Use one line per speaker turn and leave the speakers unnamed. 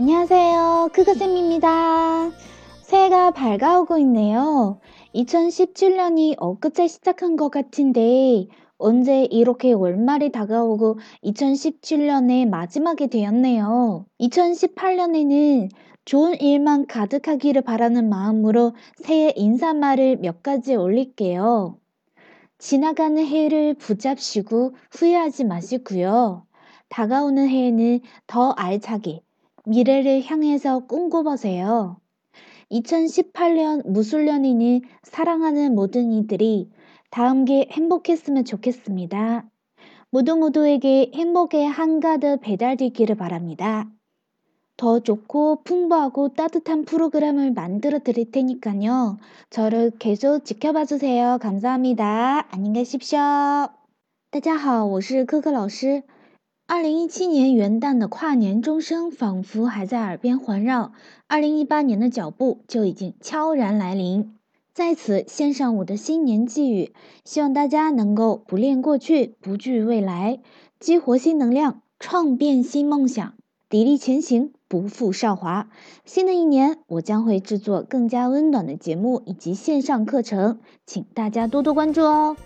안녕하세요. 크크쌤입니다. 새해가 밝아오고 있네요. 2017년이 엊그제 시작한 것 같은데 언제 이렇게 월말이 다가오고 2017년의 마지막이 되었네요. 2018년에는 좋은 일만 가득하기를 바라는 마음으로 새해 인사말을 몇 가지 올릴게요. 지나가는 해를 붙잡시고 후회하지 마시고요. 다가오는 해에는 더 알차게 미래를 향해서 꿈꿔보세요. 2018년 무술년에는 사랑하는 모든 이들이 다음게 행복했으면 좋겠습니다. 모두 모두에게 행복의 한가득 배달되기를 바랍니다. 더 좋고 풍부하고 따뜻한 프로그램을 만들어 드릴 테니까요. 저를 계속 지켜봐 주세요. 감사합니다. 안녕히 계십시오. 大家好，我是可可老师。 二零一七年元旦的跨年钟声仿佛还在耳边环绕，二零一八年的脚步就已经悄然来临。在此献上我的新年寄语，希望大家能够不恋过去，不惧未来，激活新能量，创变新梦想，砥砺前行，不负韶华。新的一年，我将会制作更加温暖的节目以及线上课程，请大家多多关注哦。